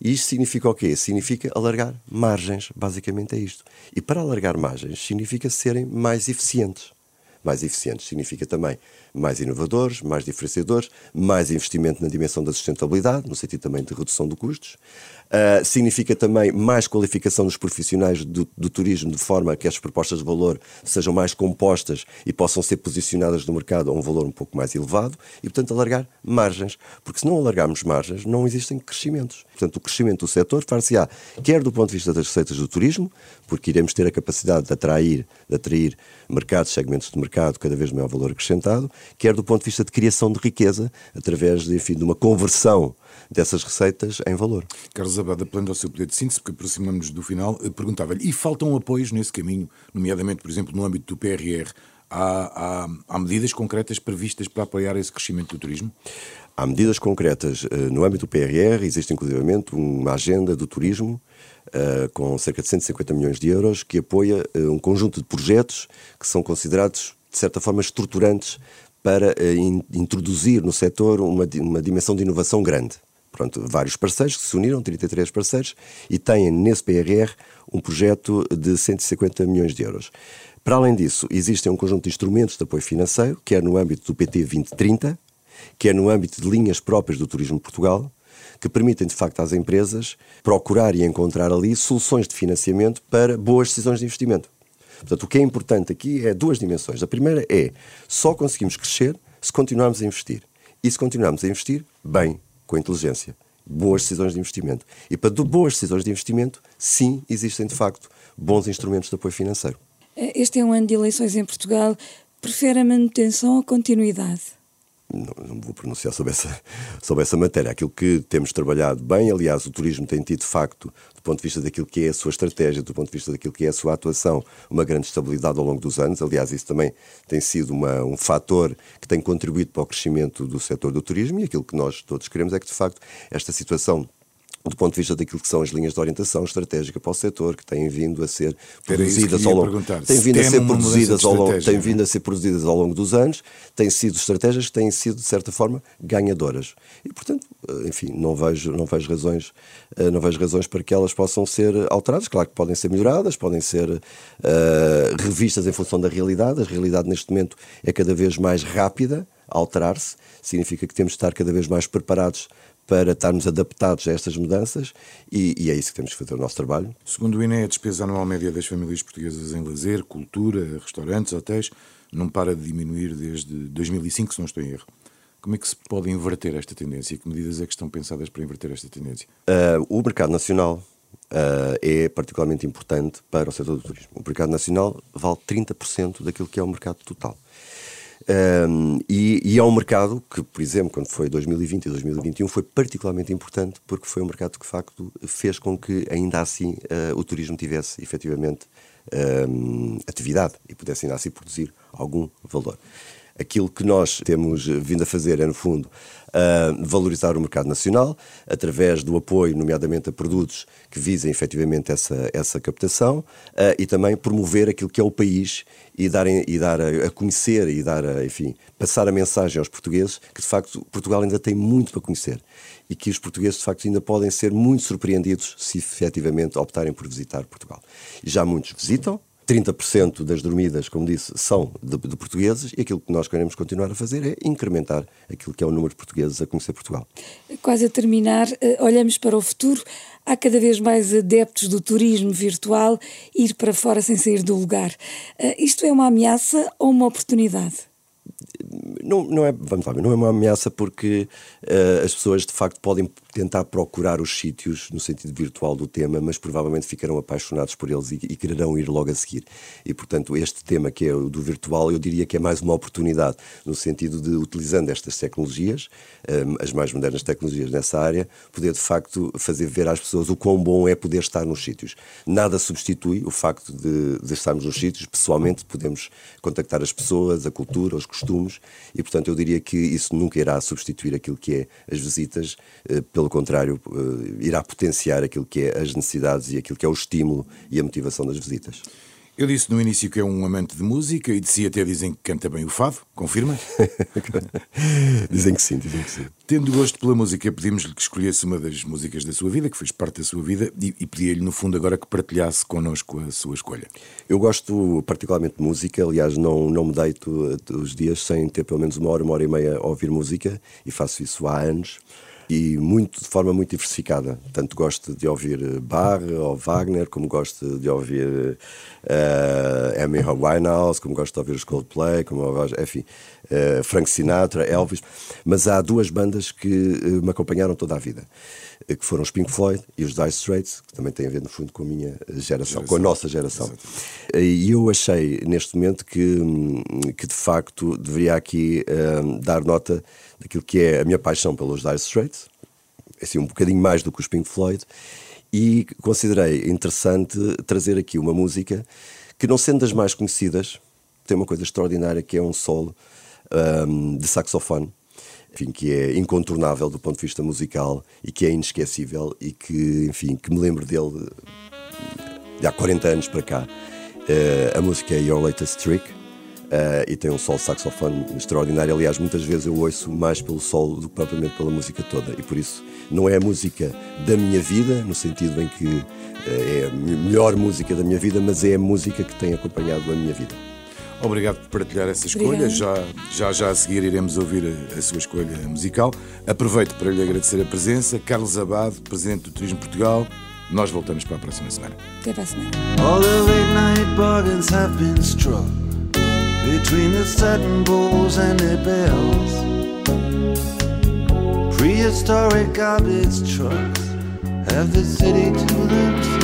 E isto significa o quê? Significa alargar margens, basicamente é isto. E para alargar margens significa serem mais eficientes. Mais eficientes significa também mais inovadores, mais diferenciadores, mais investimento na dimensão da sustentabilidade, no sentido também de redução de custos. Uh, significa também mais qualificação dos profissionais do, do, turismo, de forma que as propostas de valor sejam mais compostas e possam ser posicionadas no mercado a um valor um pouco mais elevado e, portanto, alargar margens. Porque se não alargarmos margens, não existem crescimentos. Portanto, o crescimento do setor far-se-á, quer do ponto de vista das receitas do turismo, porque iremos ter a capacidade de atrair, de atrair mercados, segmentos de mercado cada vez maior valor acrescentado, quer do ponto de vista de criação de riqueza, através de, enfim, de uma conversão dessas receitas em valor. Carlos Abada, plano ao seu poder de síntese, porque aproximamos do final, eh, perguntava-lhe, e faltam apoios nesse caminho, nomeadamente, por exemplo, no âmbito do PRR, há, há, há medidas concretas previstas para apoiar esse crescimento do turismo? Há medidas concretas uh, no âmbito do PRR, existe inclusivamente uma agenda do turismo uh, com cerca de 150 milhões de euros que apoia uh, um conjunto de projetos que são considerados, de certa forma, estruturantes para in introduzir no setor uma, uma dimensão de inovação grande. Pronto, vários parceiros que se uniram, 33 parceiros, e têm nesse PRR um projeto de 150 milhões de euros. Para além disso, existem um conjunto de instrumentos de apoio financeiro, quer no âmbito do PT 2030, quer no âmbito de linhas próprias do Turismo Portugal, que permitem de facto às empresas procurar e encontrar ali soluções de financiamento para boas decisões de investimento. Portanto, o que é importante aqui é duas dimensões. A primeira é só conseguimos crescer se continuarmos a investir. E se continuarmos a investir, bem, com inteligência. Boas decisões de investimento. E para boas decisões de investimento, sim, existem de facto bons instrumentos de apoio financeiro. Este é um ano de eleições em Portugal. Prefere a manutenção ou a continuidade? Não, não vou pronunciar sobre essa, sobre essa matéria. Aquilo que temos trabalhado bem, aliás, o turismo tem tido, de facto, do ponto de vista daquilo que é a sua estratégia, do ponto de vista daquilo que é a sua atuação, uma grande estabilidade ao longo dos anos. Aliás, isso também tem sido uma, um fator que tem contribuído para o crescimento do setor do turismo e aquilo que nós todos queremos é que, de facto, esta situação do ponto de vista daquilo que são as linhas de orientação estratégica para o setor, que têm vindo a ser produzidas ao longo, têm vindo a ser produzidas ao longo, têm vindo a ser produzidas ao longo dos anos, têm sido estratégias que têm sido de certa forma ganhadoras. E portanto, enfim, não vejo não vejo razões, eh, não vejo razões para que elas possam ser alteradas, claro que podem ser melhoradas, podem ser uh, revistas em função da realidade. A realidade neste momento é cada vez mais rápida a alterar-se, significa que temos de estar cada vez mais preparados para estarmos adaptados a estas mudanças e, e, é isso que temos que fazer o nosso trabalho. Segundo o INE, a despesa anual média das famílias portuguesas em lazer, cultura, restaurantes, hotéis, não para de diminuir desde 2005, se não estou em erro. Como é que se pode inverter esta tendência? Que medidas é que estão pensadas para inverter esta tendência? Uh, o mercado nacional uh, é particularmente importante para o setor do turismo. O mercado nacional vale 30% daquilo que é o mercado total. Um, e, e, é um mercado que, por exemplo, quando foi 2020 e 2021, foi particularmente importante porque foi um mercado que, de facto, fez com que, ainda assim, uh, o turismo tivesse efetivamente um, atividade e pudesse, ainda assim, produzir algum valor. Aquilo que nós temos vindo a fazer é, no fundo, uh, valorizar o mercado nacional, através do apoio, nomeadamente a produtos que visem efetivamente essa, essa captação, uh, e também promover aquilo que é o país e dar, e dar a, a conhecer e dar, a, enfim, passar a mensagem aos portugueses que, de facto, Portugal ainda tem muito para conhecer e que os portugueses, de facto, ainda podem ser muito surpreendidos se efetivamente optarem por visitar Portugal. E já muitos visitam, 30% das dormidas, como disse, são de, de, portugueses e aquilo que nós queremos continuar a fazer é incrementar aquilo que é o número de portugueses a conhecer Portugal. Quase a terminar, eh, olhamos para o futuro. Há cada vez mais adeptos do turismo virtual ir para fora sem sair do lugar. Eh, isto é uma ameaça ou uma oportunidade? não, não, é, vamos lá, não é uma ameaça porque uh, as pessoas de facto podem tentar procurar os sítios no sentido virtual do tema, mas provavelmente ficarão apaixonados por eles e, e quererão ir logo a seguir. E portanto, este tema que é o do virtual, eu diria que é mais uma oportunidade, no sentido de, utilizando estas tecnologias, um, as mais modernas tecnologias nessa área, poder de facto fazer ver às pessoas o quão bom é poder estar nos sítios. Nada substitui o facto de, de estarmos nos sítios, pessoalmente podemos contactar as pessoas, a cultura, os costumes e, portanto, eu diria que isso nunca irá substituir aquilo que é as visitas, eh, pelo contrário, eh, irá potenciar aquilo que é as necessidades e aquilo que é o estímulo e a motivação das visitas. Eu disse no início que é um amante de música e de si até dizem que canta bem o fado, confirma? dizem que sim, dizem que sim. Tendo gosto pela música, pedimos-lhe que escolhesse uma das músicas da sua vida, que fez parte da sua vida, e, e pedia-lhe, no fundo, agora que partilhasse connosco a sua escolha. Eu gosto particularmente de música, aliás, não, não me deito os dias sem ter pelo menos uma hora, uma hora e meia a ouvir música, e faço isso há anos e muito, de forma muito diversificada. Tanto gosto de ouvir eh, Bach ou Wagner, como gosto de ouvir uh, Amy Winehouse, como gosto de ouvir os Coldplay, como enfim, uh, Frank Sinatra, Elvis. Mas há duas bandas que me acompanharam toda a vida, que foram os Pink Floyd e os Dire Straits, que também têm a ver, no fundo, com a minha geração, geração. com a nossa geração. E eu achei, neste momento, que, que de facto deveria aqui dar nota daquilo que é a minha paixão pelos Dire Straits, assim, um bocadinho mais do que os Pink Floyd, e considerei interessante trazer aqui uma música que, não sendo das mais conhecidas, tem uma coisa extraordinária que é um solo um, de saxofone, enfim, que é incontornável do ponto de vista musical e que é inesquecível e que, enfim, que me lembro dele de há 40 anos para cá. Uh, a música é Your Latest Trick Uh, e tem um solo saxofone extraordinário. Aliás, muitas vezes eu ouço mais pelo solo do que propriamente pela música toda, e por isso não é a música da minha vida, no sentido em que uh, é a melhor música da minha vida, mas é a música que tem acompanhado a minha vida. Obrigado por partilhar essa escolha. Já, já, já a seguir iremos ouvir a, a, sua escolha musical. Aproveito para lhe agradecer a presença. Carlos Abado, Presidente do Turismo Portugal. Nós voltamos para a próxima semana. Até para a semana. All the late night bargains have been struck. between the satin bowls and their bells. Prehistoric garbage trucks have the city to themselves.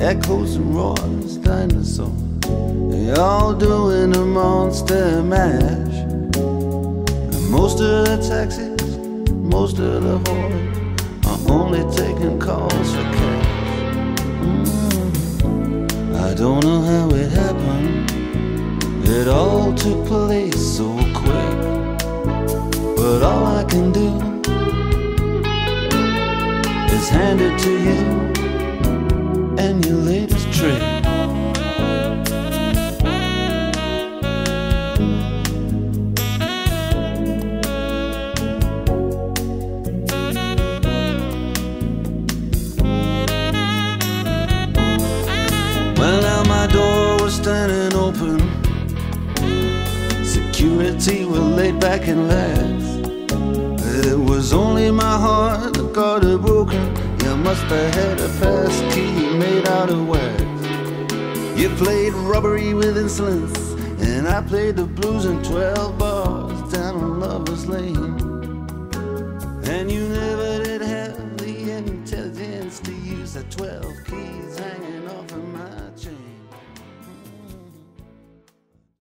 Echoes and roars, dinosaurs, they all doing a monster mash. And most of the taxis, most of the whores are only taking calls for cash. Mm. I don't know how it happened. It all took place so quick. But all I can do is hand it to you and your latest trick. Security were laid back and laughed. Must have had a pass key made out of wax. You played robbery with insolence, and I played the blues in 12 bars down on Lover's Lane. And you never did have the intelligence to use the 12 keys.